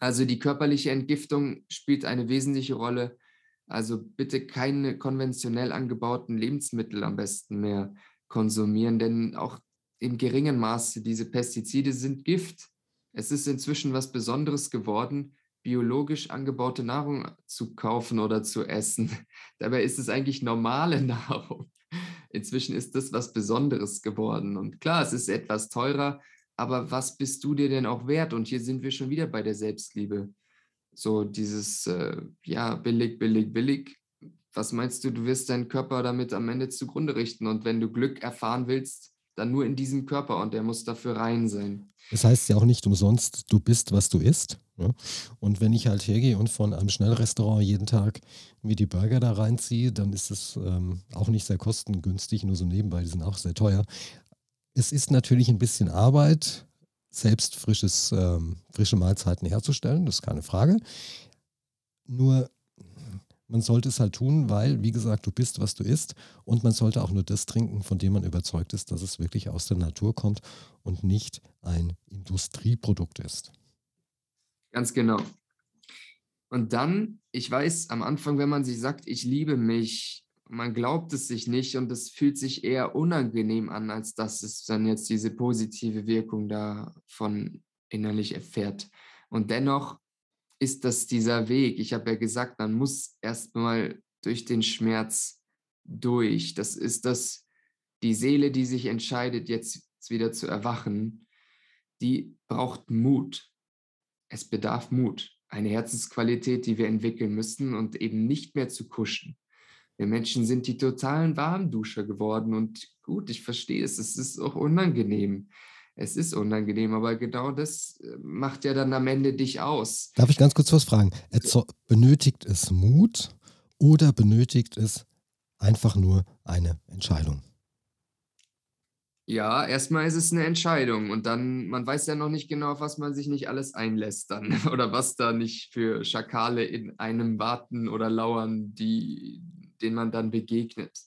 Also die körperliche Entgiftung spielt eine wesentliche Rolle. Also bitte keine konventionell angebauten Lebensmittel am besten mehr konsumieren, denn auch im geringen Maße diese Pestizide sind Gift. Es ist inzwischen was Besonderes geworden, biologisch angebaute Nahrung zu kaufen oder zu essen. Dabei ist es eigentlich normale Nahrung. Inzwischen ist das was Besonderes geworden. Und klar, es ist etwas teurer, aber was bist du dir denn auch wert? Und hier sind wir schon wieder bei der Selbstliebe. So dieses, äh, ja, billig, billig, billig. Was meinst du, du wirst deinen Körper damit am Ende zugrunde richten? Und wenn du Glück erfahren willst, dann nur in diesem Körper und der muss dafür rein sein. Das heißt ja auch nicht umsonst, du bist, was du isst. Und wenn ich halt hergehe und von einem Schnellrestaurant jeden Tag mir die Burger da reinziehe, dann ist es ähm, auch nicht sehr kostengünstig, nur so nebenbei, die sind auch sehr teuer. Es ist natürlich ein bisschen Arbeit, selbst frisches, ähm, frische Mahlzeiten herzustellen, das ist keine Frage. Nur man sollte es halt tun, weil, wie gesagt, du bist, was du isst. Und man sollte auch nur das trinken, von dem man überzeugt ist, dass es wirklich aus der Natur kommt und nicht ein Industrieprodukt ist. Ganz genau. Und dann, ich weiß, am Anfang, wenn man sich sagt, ich liebe mich, man glaubt es sich nicht und es fühlt sich eher unangenehm an, als dass es dann jetzt diese positive Wirkung davon innerlich erfährt. Und dennoch ist das dieser Weg. Ich habe ja gesagt, man muss erstmal durch den Schmerz durch. Das ist das, die Seele, die sich entscheidet, jetzt wieder zu erwachen, die braucht Mut. Es bedarf Mut, eine Herzensqualität, die wir entwickeln müssen und eben nicht mehr zu kuschen. Wir Menschen sind die totalen Warmduscher geworden und gut, ich verstehe es, es ist auch unangenehm es ist unangenehm, aber genau das äh, macht ja dann am Ende dich aus. Darf ich ganz kurz was fragen? benötigt es Mut oder benötigt es einfach nur eine Entscheidung? Ja, erstmal ist es eine Entscheidung und dann, man weiß ja noch nicht genau, auf was man sich nicht alles einlässt dann oder was da nicht für Schakale in einem warten oder lauern, die, denen man dann begegnet.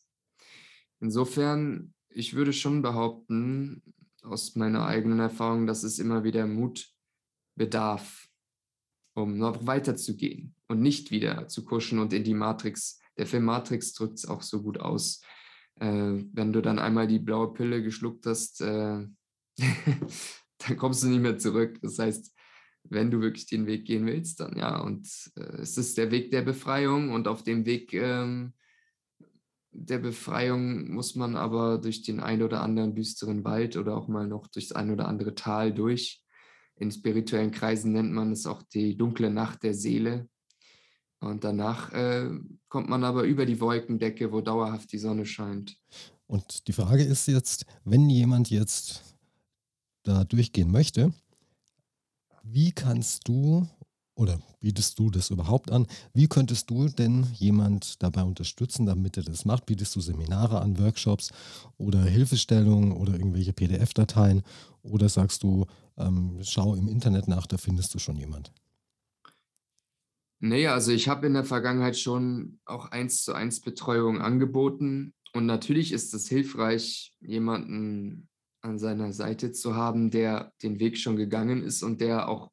Insofern, ich würde schon behaupten, aus meiner eigenen Erfahrung, dass es immer wieder Mut bedarf, um noch weiterzugehen und nicht wieder zu kuschen und in die Matrix. Der Film Matrix drückt es auch so gut aus. Äh, wenn du dann einmal die blaue Pille geschluckt hast, äh, dann kommst du nicht mehr zurück. Das heißt, wenn du wirklich den Weg gehen willst, dann ja. Und äh, es ist der Weg der Befreiung und auf dem Weg ähm, der Befreiung muss man aber durch den ein oder anderen düsteren Wald oder auch mal noch durchs ein oder andere Tal durch. In spirituellen Kreisen nennt man es auch die dunkle Nacht der Seele. Und danach äh, kommt man aber über die Wolkendecke, wo dauerhaft die Sonne scheint. Und die Frage ist jetzt, wenn jemand jetzt da durchgehen möchte, wie kannst du oder bietest du das überhaupt an? Wie könntest du denn jemand dabei unterstützen, damit er das macht? Bietest du Seminare an, Workshops oder Hilfestellungen oder irgendwelche PDF-Dateien? Oder sagst du, ähm, schau im Internet nach, da findest du schon jemand? Nee, also ich habe in der Vergangenheit schon auch eins zu eins Betreuung angeboten. Und natürlich ist es hilfreich, jemanden an seiner Seite zu haben, der den Weg schon gegangen ist und der auch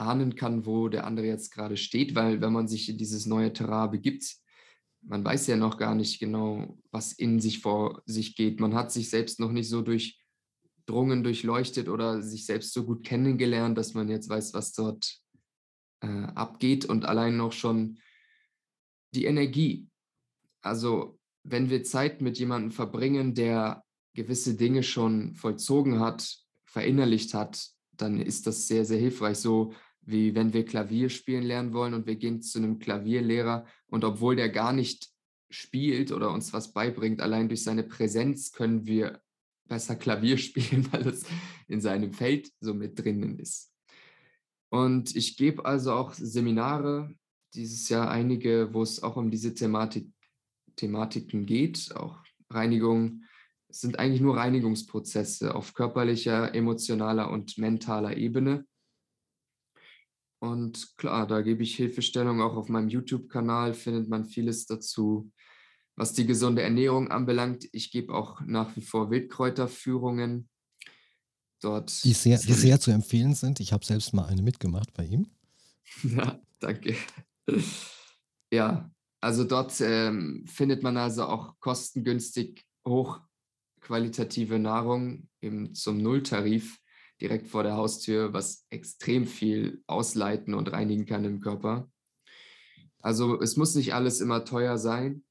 ahnen kann, wo der andere jetzt gerade steht, weil wenn man sich in dieses neue Terrain begibt, man weiß ja noch gar nicht genau, was in sich vor sich geht. Man hat sich selbst noch nicht so durchdrungen, durchleuchtet oder sich selbst so gut kennengelernt, dass man jetzt weiß, was dort äh, abgeht und allein noch schon die Energie. Also wenn wir Zeit mit jemandem verbringen, der gewisse Dinge schon vollzogen hat, verinnerlicht hat, dann ist das sehr, sehr hilfreich. So wie wenn wir Klavier spielen lernen wollen und wir gehen zu einem Klavierlehrer und obwohl der gar nicht spielt oder uns was beibringt, allein durch seine Präsenz können wir besser Klavier spielen, weil es in seinem Feld so mit drinnen ist. Und ich gebe also auch Seminare, dieses Jahr einige, wo es auch um diese Thematik, Thematiken geht, auch Reinigung. Es sind eigentlich nur Reinigungsprozesse auf körperlicher, emotionaler und mentaler Ebene. Und klar, da gebe ich Hilfestellung. Auch auf meinem YouTube-Kanal findet man vieles dazu. Was die gesunde Ernährung anbelangt, ich gebe auch nach wie vor Wildkräuterführungen. Dort die sehr, die sehr zu empfehlen sind. Ich habe selbst mal eine mitgemacht bei ihm. Ja, danke. Ja, also dort ähm, findet man also auch kostengünstig hochqualitative Nahrung eben zum Nulltarif direkt vor der Haustür, was extrem viel ausleiten und reinigen kann im Körper. Also es muss nicht alles immer teuer sein.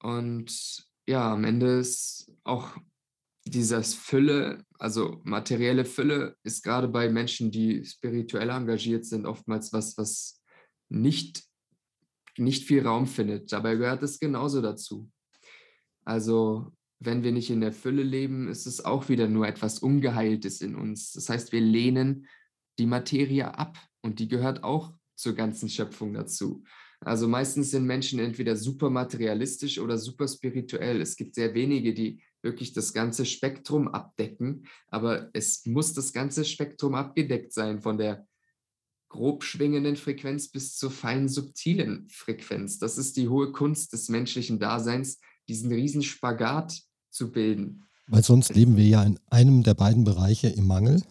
Und ja, am Ende ist auch dieses Fülle, also materielle Fülle, ist gerade bei Menschen, die spirituell engagiert sind, oftmals was, was nicht, nicht viel Raum findet. Dabei gehört es genauso dazu. Also wenn wir nicht in der Fülle leben, ist es auch wieder nur etwas Ungeheiltes in uns. Das heißt, wir lehnen die Materie ab und die gehört auch zur ganzen Schöpfung dazu. Also meistens sind Menschen entweder super materialistisch oder super spirituell. Es gibt sehr wenige, die wirklich das ganze Spektrum abdecken, aber es muss das ganze Spektrum abgedeckt sein, von der grob schwingenden Frequenz bis zur fein subtilen Frequenz. Das ist die hohe Kunst des menschlichen Daseins, diesen riesen Spagat zu bilden. Weil sonst leben wir ja in einem der beiden Bereiche im Mangel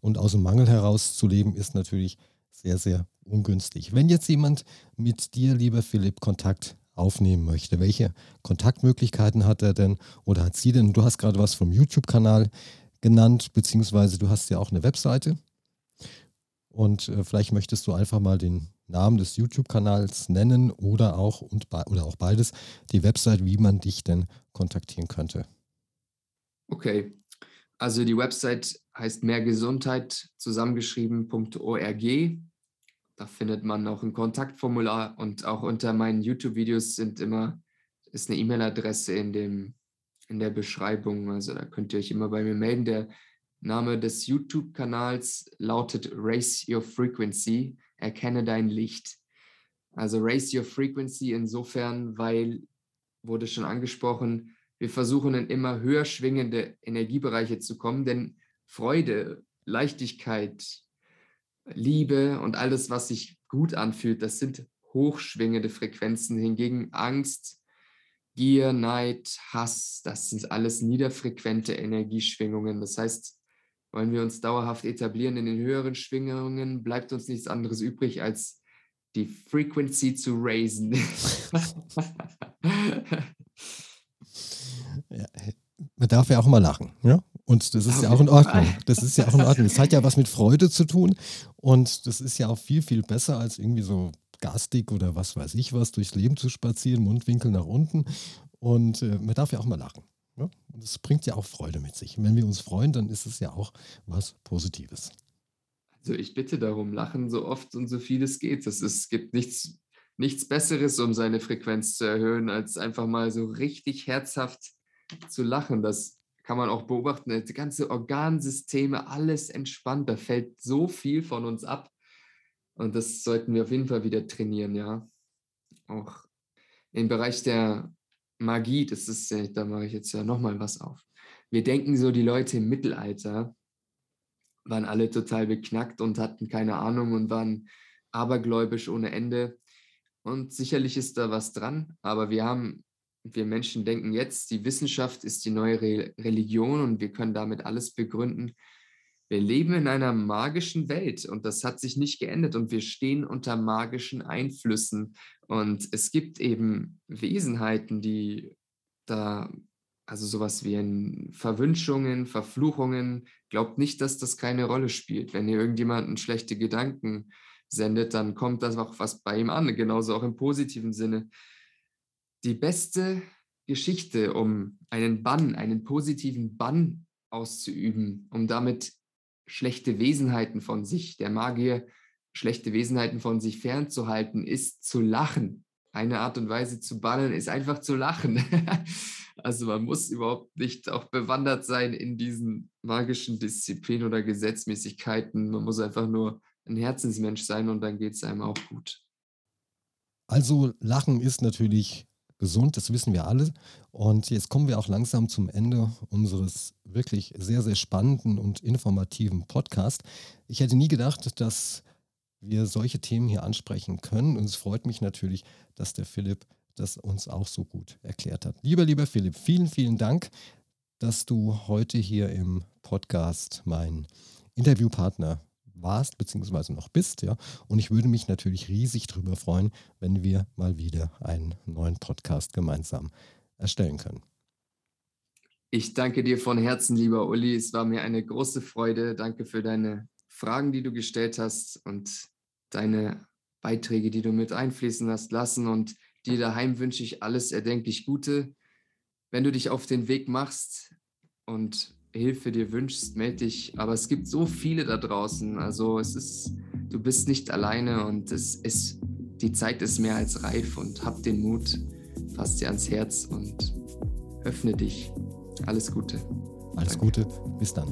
und aus dem Mangel heraus zu leben ist natürlich sehr, sehr ungünstig. Wenn jetzt jemand mit dir, lieber Philipp, Kontakt aufnehmen möchte, welche Kontaktmöglichkeiten hat er denn oder hat sie denn? Du hast gerade was vom YouTube-Kanal genannt, beziehungsweise du hast ja auch eine Webseite. Und äh, vielleicht möchtest du einfach mal den Namen des YouTube-Kanals nennen oder auch, und, oder auch beides, die Website, wie man dich denn kontaktieren könnte. Okay, also die Website heißt mehrgesundheit zusammengeschrieben.org. Da findet man auch ein Kontaktformular und auch unter meinen YouTube-Videos sind immer ist eine E-Mail-Adresse in dem in der Beschreibung. Also da könnt ihr euch immer bei mir melden. Der Name des YouTube-Kanals lautet Raise Your Frequency erkenne dein Licht. Also raise your frequency insofern, weil, wurde schon angesprochen, wir versuchen in immer höher schwingende Energiebereiche zu kommen, denn Freude, Leichtigkeit, Liebe und alles, was sich gut anfühlt, das sind hochschwingende Frequenzen. Hingegen Angst, Gier, Neid, Hass, das sind alles niederfrequente Energieschwingungen. Das heißt, wollen wir uns dauerhaft etablieren in den höheren Schwingungen, bleibt uns nichts anderes übrig, als die Frequency zu raisen. ja, man darf ja auch mal lachen, ja? Und das ist ja auch in Ordnung. Das ist ja auch in Ordnung. Das hat ja was mit Freude zu tun und das ist ja auch viel, viel besser als irgendwie so garstig oder was weiß ich was durchs Leben zu spazieren, Mundwinkel nach unten. Und äh, man darf ja auch mal lachen. Ja? Und es bringt ja auch Freude mit sich. Und wenn wir uns freuen, dann ist es ja auch was Positives. Also ich bitte darum, lachen so oft und so viel es geht. Es, es gibt nichts, nichts Besseres, um seine Frequenz zu erhöhen, als einfach mal so richtig herzhaft zu lachen. Das kann man auch beobachten. Die ganze Organsysteme, alles entspannt. Da fällt so viel von uns ab. Und das sollten wir auf jeden Fall wieder trainieren, ja. Auch im Bereich der Magie, das ist, da mache ich jetzt ja nochmal was auf. Wir denken so, die Leute im Mittelalter waren alle total beknackt und hatten keine Ahnung und waren abergläubisch ohne Ende. Und sicherlich ist da was dran, aber wir haben, wir Menschen denken jetzt, die Wissenschaft ist die neue Re Religion und wir können damit alles begründen. Wir leben in einer magischen Welt und das hat sich nicht geändert und wir stehen unter magischen Einflüssen. Und es gibt eben Wesenheiten, die da, also sowas wie in Verwünschungen, Verfluchungen, glaubt nicht, dass das keine Rolle spielt. Wenn ihr irgendjemanden schlechte Gedanken sendet, dann kommt das auch was bei ihm an, genauso auch im positiven Sinne. Die beste Geschichte, um einen Bann, einen positiven Bann auszuüben, um damit schlechte Wesenheiten von sich, der Magier, schlechte Wesenheiten von sich fernzuhalten, ist zu lachen. Eine Art und Weise zu bannen ist einfach zu lachen. also man muss überhaupt nicht auch bewandert sein in diesen magischen Disziplinen oder Gesetzmäßigkeiten. Man muss einfach nur ein Herzensmensch sein und dann geht es einem auch gut. Also Lachen ist natürlich gesund, das wissen wir alle. Und jetzt kommen wir auch langsam zum Ende unseres wirklich sehr, sehr spannenden und informativen Podcasts. Ich hätte nie gedacht, dass wir solche Themen hier ansprechen können. Und es freut mich natürlich, dass der Philipp das uns auch so gut erklärt hat. Lieber, lieber Philipp, vielen, vielen Dank, dass du heute hier im Podcast mein Interviewpartner warst, beziehungsweise noch bist, ja. Und ich würde mich natürlich riesig darüber freuen, wenn wir mal wieder einen neuen Podcast gemeinsam erstellen können. Ich danke dir von Herzen, lieber Uli. Es war mir eine große Freude. Danke für deine Fragen, die du gestellt hast und deine Beiträge, die du mit einfließen hast lassen. Und dir daheim wünsche ich alles erdenklich Gute. Wenn du dich auf den Weg machst und Hilfe dir wünschst, melde dich. Aber es gibt so viele da draußen. Also es ist, du bist nicht alleine und es ist, die Zeit ist mehr als reif und hab den Mut, fass dir ans Herz und öffne dich. Alles Gute. Alles Danke. Gute, bis dann.